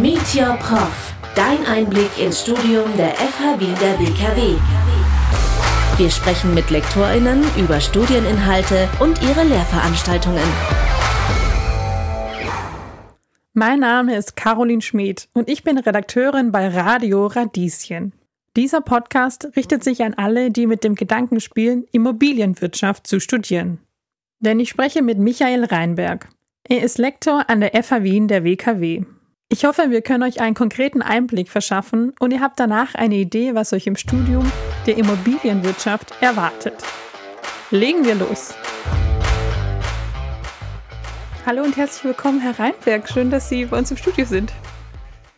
Meet Your Prof. Dein Einblick ins Studium der FH Wien der WKW. Wir sprechen mit LektorInnen über Studieninhalte und ihre Lehrveranstaltungen. Mein Name ist Caroline Schmid und ich bin Redakteurin bei Radio Radieschen. Dieser Podcast richtet sich an alle, die mit dem Gedanken spielen, Immobilienwirtschaft zu studieren. Denn ich spreche mit Michael Reinberg. Er ist Lektor an der FH Wien der WKW. Ich hoffe, wir können euch einen konkreten Einblick verschaffen und ihr habt danach eine Idee, was euch im Studium der Immobilienwirtschaft erwartet. Legen wir los. Hallo und herzlich willkommen, Herr Reinberg. Schön, dass Sie bei uns im Studio sind.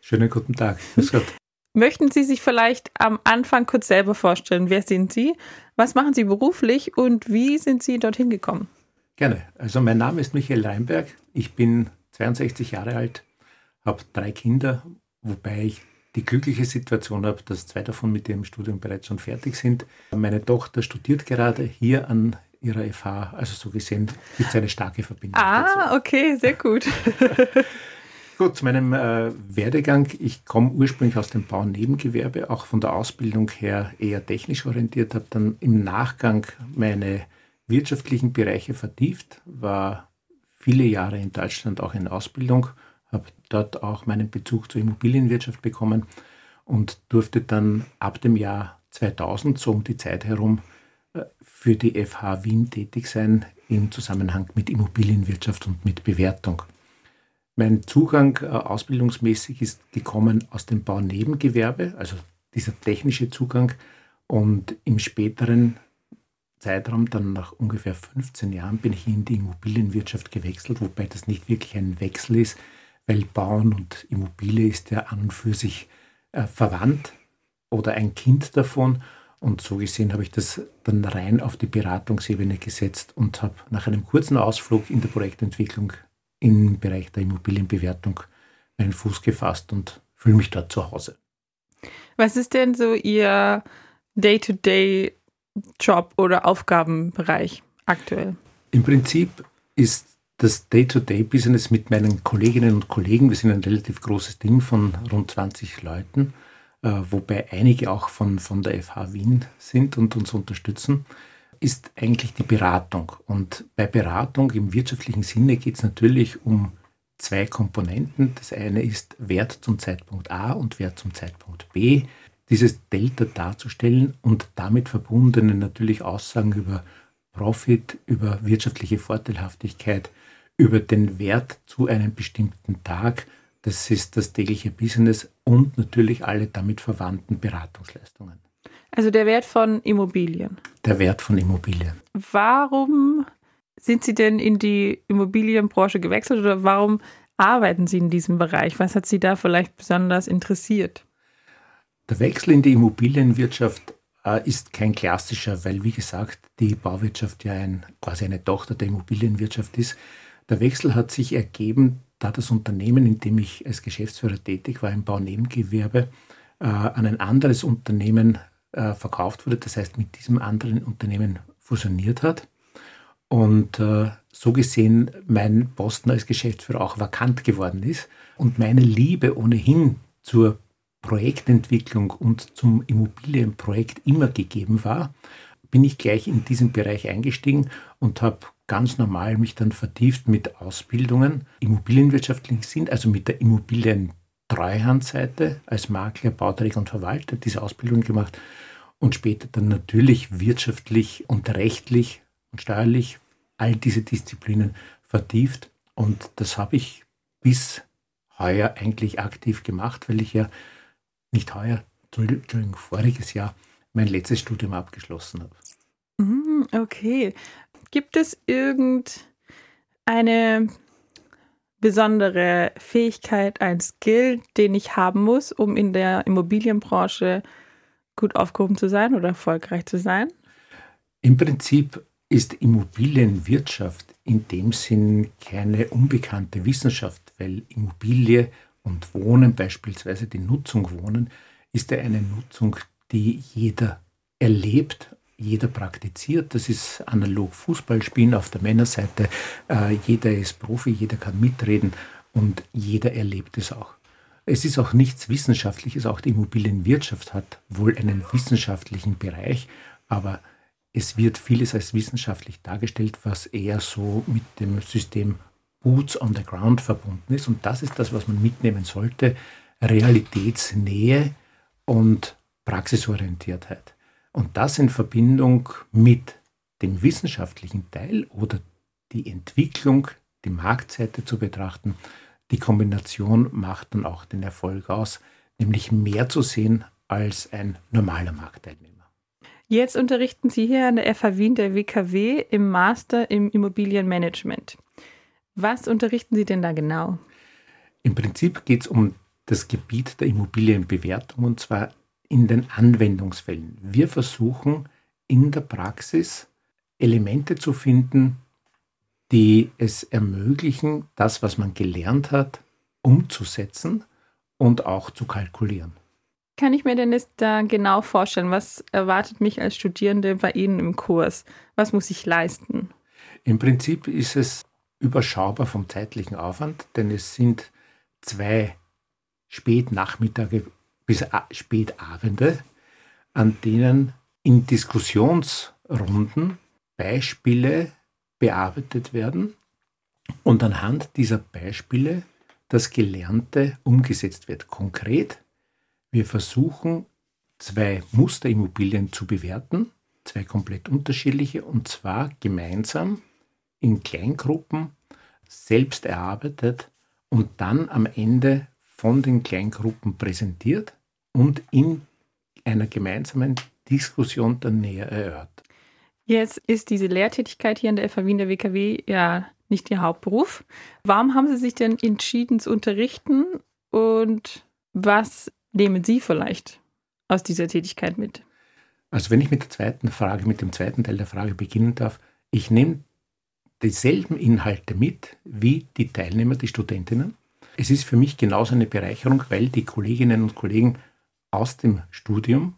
Schönen guten Tag. Grüß Gott. Möchten Sie sich vielleicht am Anfang kurz selber vorstellen? Wer sind Sie? Was machen Sie beruflich und wie sind Sie dorthin gekommen? Gerne. Also mein Name ist Michael Reinberg. Ich bin 62 Jahre alt, habe drei Kinder, wobei ich die glückliche Situation habe, dass zwei davon mit ihrem Studium bereits schon fertig sind. Meine Tochter studiert gerade hier an ihrer FH, also so gesehen gibt es eine starke Verbindung. Ah, dazu. okay, sehr gut. gut, zu meinem äh, Werdegang. Ich komme ursprünglich aus dem Baunebengewerbe, auch von der Ausbildung her eher technisch orientiert, habe dann im Nachgang meine wirtschaftlichen Bereiche vertieft, war viele Jahre in Deutschland auch in Ausbildung, habe dort auch meinen Bezug zur Immobilienwirtschaft bekommen und durfte dann ab dem Jahr 2000, so um die Zeit herum, äh, für die FH Wien tätig sein im Zusammenhang mit Immobilienwirtschaft und mit Bewertung. Mein Zugang äh, ausbildungsmäßig ist gekommen aus dem Baunebengewerbe, also dieser technische Zugang. Und im späteren Zeitraum, dann nach ungefähr 15 Jahren, bin ich in die Immobilienwirtschaft gewechselt, wobei das nicht wirklich ein Wechsel ist, weil Bauen und Immobilie ist ja an und für sich äh, verwandt oder ein Kind davon. Und so gesehen habe ich das dann rein auf die Beratungsebene gesetzt und habe nach einem kurzen Ausflug in der Projektentwicklung im Bereich der Immobilienbewertung meinen Fuß gefasst und fühle mich dort zu Hause. Was ist denn so Ihr Day-to-Day Job oder Aufgabenbereich aktuell? Im Prinzip ist das Day-to-Day-Business mit meinen Kolleginnen und Kollegen, wir sind ein relativ großes Team von rund 20 Leuten, äh, wobei einige auch von, von der FH Wien sind und uns unterstützen, ist eigentlich die Beratung. Und bei Beratung im wirtschaftlichen Sinne geht es natürlich um zwei Komponenten. Das eine ist Wert zum Zeitpunkt A und Wert zum Zeitpunkt B dieses Delta darzustellen und damit verbundene natürlich Aussagen über Profit, über wirtschaftliche Vorteilhaftigkeit, über den Wert zu einem bestimmten Tag. Das ist das tägliche Business und natürlich alle damit verwandten Beratungsleistungen. Also der Wert von Immobilien. Der Wert von Immobilien. Warum sind Sie denn in die Immobilienbranche gewechselt oder warum arbeiten Sie in diesem Bereich? Was hat Sie da vielleicht besonders interessiert? Der Wechsel in die Immobilienwirtschaft ist kein klassischer, weil wie gesagt die Bauwirtschaft ja ein, quasi eine Tochter der Immobilienwirtschaft ist. Der Wechsel hat sich ergeben, da das Unternehmen, in dem ich als Geschäftsführer tätig war, im Baunebengewerbe, äh, an ein anderes Unternehmen äh, verkauft wurde, das heißt mit diesem anderen Unternehmen fusioniert hat. Und äh, so gesehen mein Posten als Geschäftsführer auch vakant geworden ist und meine Liebe ohnehin zur Projektentwicklung und zum Immobilienprojekt immer gegeben war, bin ich gleich in diesen Bereich eingestiegen und habe ganz normal mich dann vertieft mit Ausbildungen immobilienwirtschaftlich sind, also mit der Immobilientreuhandseite als Makler, Bauträger und Verwalter diese Ausbildung gemacht und später dann natürlich wirtschaftlich und rechtlich und steuerlich all diese Disziplinen vertieft. Und das habe ich bis heuer eigentlich aktiv gemacht, weil ich ja nicht heuer, Entschuldigung, voriges Jahr mein letztes Studium abgeschlossen habe. Mhm, okay. Gibt es irgendeine besondere Fähigkeit, ein Skill, den ich haben muss, um in der Immobilienbranche gut aufgehoben zu sein oder erfolgreich zu sein? Im Prinzip ist Immobilienwirtschaft in dem Sinn keine unbekannte Wissenschaft, weil Immobilie und Wohnen, beispielsweise die Nutzung Wohnen, ist ja eine Nutzung, die jeder erlebt, jeder praktiziert. Das ist analog Fußballspielen auf der Männerseite. Äh, jeder ist Profi, jeder kann mitreden und jeder erlebt es auch. Es ist auch nichts Wissenschaftliches, auch die Immobilienwirtschaft hat wohl einen wissenschaftlichen Bereich, aber es wird vieles als wissenschaftlich dargestellt, was eher so mit dem System Boots on the Ground verbunden ist. Und das ist das, was man mitnehmen sollte. Realitätsnähe und Praxisorientiertheit. Und das in Verbindung mit dem wissenschaftlichen Teil oder die Entwicklung, die Marktseite zu betrachten, die Kombination macht dann auch den Erfolg aus, nämlich mehr zu sehen als ein normaler Marktteilnehmer. Jetzt unterrichten Sie hier an der FH Wien der WKW im Master im Immobilienmanagement. Was unterrichten Sie denn da genau? Im Prinzip geht es um das Gebiet der Immobilienbewertung und zwar in den Anwendungsfällen. Wir versuchen in der Praxis Elemente zu finden, die es ermöglichen, das, was man gelernt hat, umzusetzen und auch zu kalkulieren. Kann ich mir denn jetzt da genau vorstellen? Was erwartet mich als Studierende bei Ihnen im Kurs? Was muss ich leisten? Im Prinzip ist es überschaubar vom zeitlichen Aufwand, denn es sind zwei Spätnachmittage bis Spätabende, an denen in Diskussionsrunden Beispiele bearbeitet werden und anhand dieser Beispiele das Gelernte umgesetzt wird. Konkret, wir versuchen zwei Musterimmobilien zu bewerten, zwei komplett unterschiedliche, und zwar gemeinsam in Kleingruppen selbst erarbeitet und dann am Ende von den Kleingruppen präsentiert und in einer gemeinsamen Diskussion dann näher erörtert. Jetzt ist diese Lehrtätigkeit hier an der FAW in der WKW ja nicht Ihr Hauptberuf. Warum haben Sie sich denn entschieden zu unterrichten und was nehmen Sie vielleicht aus dieser Tätigkeit mit? Also wenn ich mit der zweiten Frage, mit dem zweiten Teil der Frage beginnen darf, ich nehme dieselben Inhalte mit wie die Teilnehmer, die Studentinnen. Es ist für mich genauso eine Bereicherung, weil die Kolleginnen und Kollegen aus dem Studium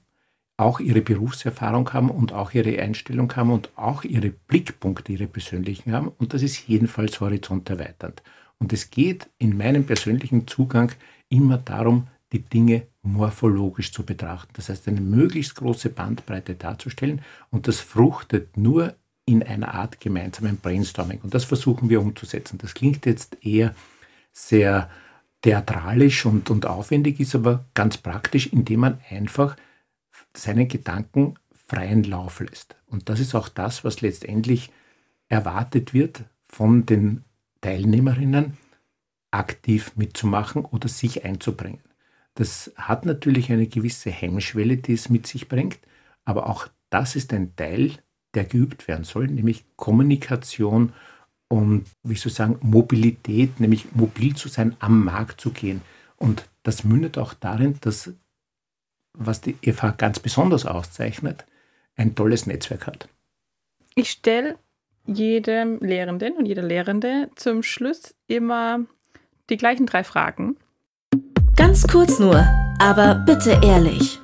auch ihre Berufserfahrung haben und auch ihre Einstellung haben und auch ihre Blickpunkte, ihre persönlichen haben. Und das ist jedenfalls horizonterweiternd. Und es geht in meinem persönlichen Zugang immer darum, die Dinge morphologisch zu betrachten. Das heißt, eine möglichst große Bandbreite darzustellen und das fruchtet nur in einer Art gemeinsamen Brainstorming. Und das versuchen wir umzusetzen. Das klingt jetzt eher sehr theatralisch und, und aufwendig, ist aber ganz praktisch, indem man einfach seinen Gedanken freien Lauf lässt. Und das ist auch das, was letztendlich erwartet wird von den Teilnehmerinnen, aktiv mitzumachen oder sich einzubringen. Das hat natürlich eine gewisse Hemmschwelle, die es mit sich bringt, aber auch das ist ein Teil, der geübt werden soll, nämlich Kommunikation und, wie soll ich sagen, Mobilität, nämlich mobil zu sein, am Markt zu gehen. Und das mündet auch darin, dass, was die FH ganz besonders auszeichnet, ein tolles Netzwerk hat. Ich stelle jedem Lehrenden und jeder Lehrende zum Schluss immer die gleichen drei Fragen. Ganz kurz nur, aber bitte ehrlich.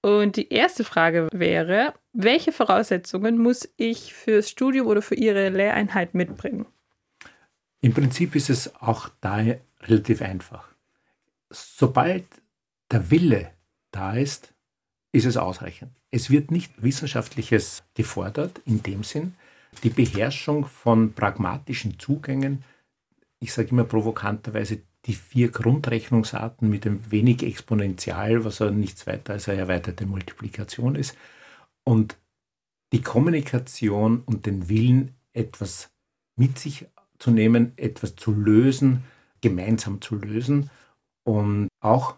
Und die erste Frage wäre, welche Voraussetzungen muss ich fürs Studium oder für Ihre Lehreinheit mitbringen? Im Prinzip ist es auch da relativ einfach. Sobald der Wille da ist, ist es ausreichend. Es wird nicht Wissenschaftliches gefordert in dem Sinn. Die Beherrschung von pragmatischen Zugängen, ich sage immer provokanterweise die vier Grundrechnungsarten mit dem wenig Exponential, was ja nichts weiter als eine erweiterte Multiplikation ist, und die Kommunikation und den Willen, etwas mit sich zu nehmen, etwas zu lösen, gemeinsam zu lösen und auch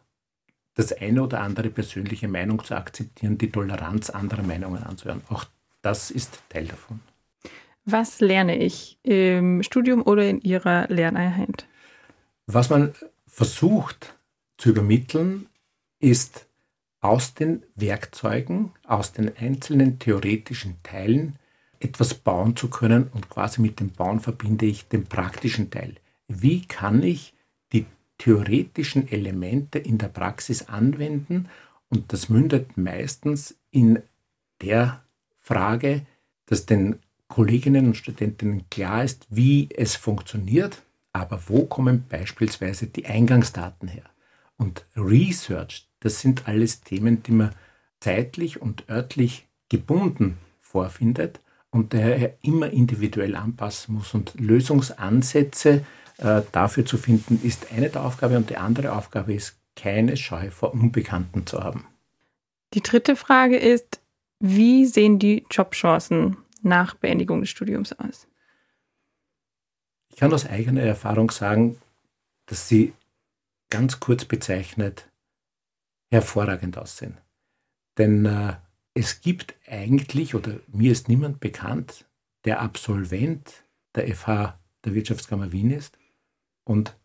das eine oder andere persönliche Meinung zu akzeptieren, die Toleranz anderer Meinungen anzuhören. Auch das ist Teil davon. Was lerne ich im Studium oder in Ihrer Lerneinheit? Was man versucht zu übermitteln, ist aus den Werkzeugen, aus den einzelnen theoretischen Teilen etwas bauen zu können und quasi mit dem Bauen verbinde ich den praktischen Teil. Wie kann ich die theoretischen Elemente in der Praxis anwenden? Und das mündet meistens in der Frage, dass den Kolleginnen und Studentinnen klar ist, wie es funktioniert, aber wo kommen beispielsweise die Eingangsdaten her? und Research, das sind alles Themen, die man zeitlich und örtlich gebunden vorfindet und daher immer individuell anpassen muss. Und Lösungsansätze äh, dafür zu finden, ist eine der Aufgabe und die andere Aufgabe ist, keine Scheu vor Unbekannten zu haben. Die dritte Frage ist, wie sehen die Jobchancen nach Beendigung des Studiums aus? Ich kann aus eigener Erfahrung sagen, dass sie ganz kurz bezeichnet hervorragend aussehen. Denn äh, es gibt eigentlich, oder mir ist niemand bekannt, der Absolvent der FH der Wirtschaftskammer Wien ist und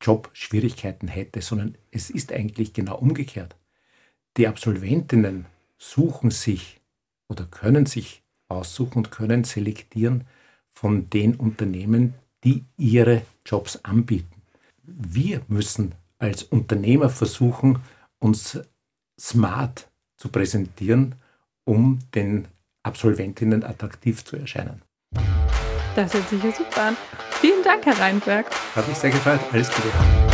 Jobschwierigkeiten hätte, sondern es ist eigentlich genau umgekehrt. Die Absolventinnen suchen sich oder können sich aussuchen und können selektieren von den Unternehmen, die ihre Jobs anbieten. Wir müssen als Unternehmer versuchen, uns smart zu präsentieren, um den Absolventinnen attraktiv zu erscheinen. Das hört sich ja super an. Vielen Dank, Herr Reinberg. Hat mich sehr gefreut. Alles Gute.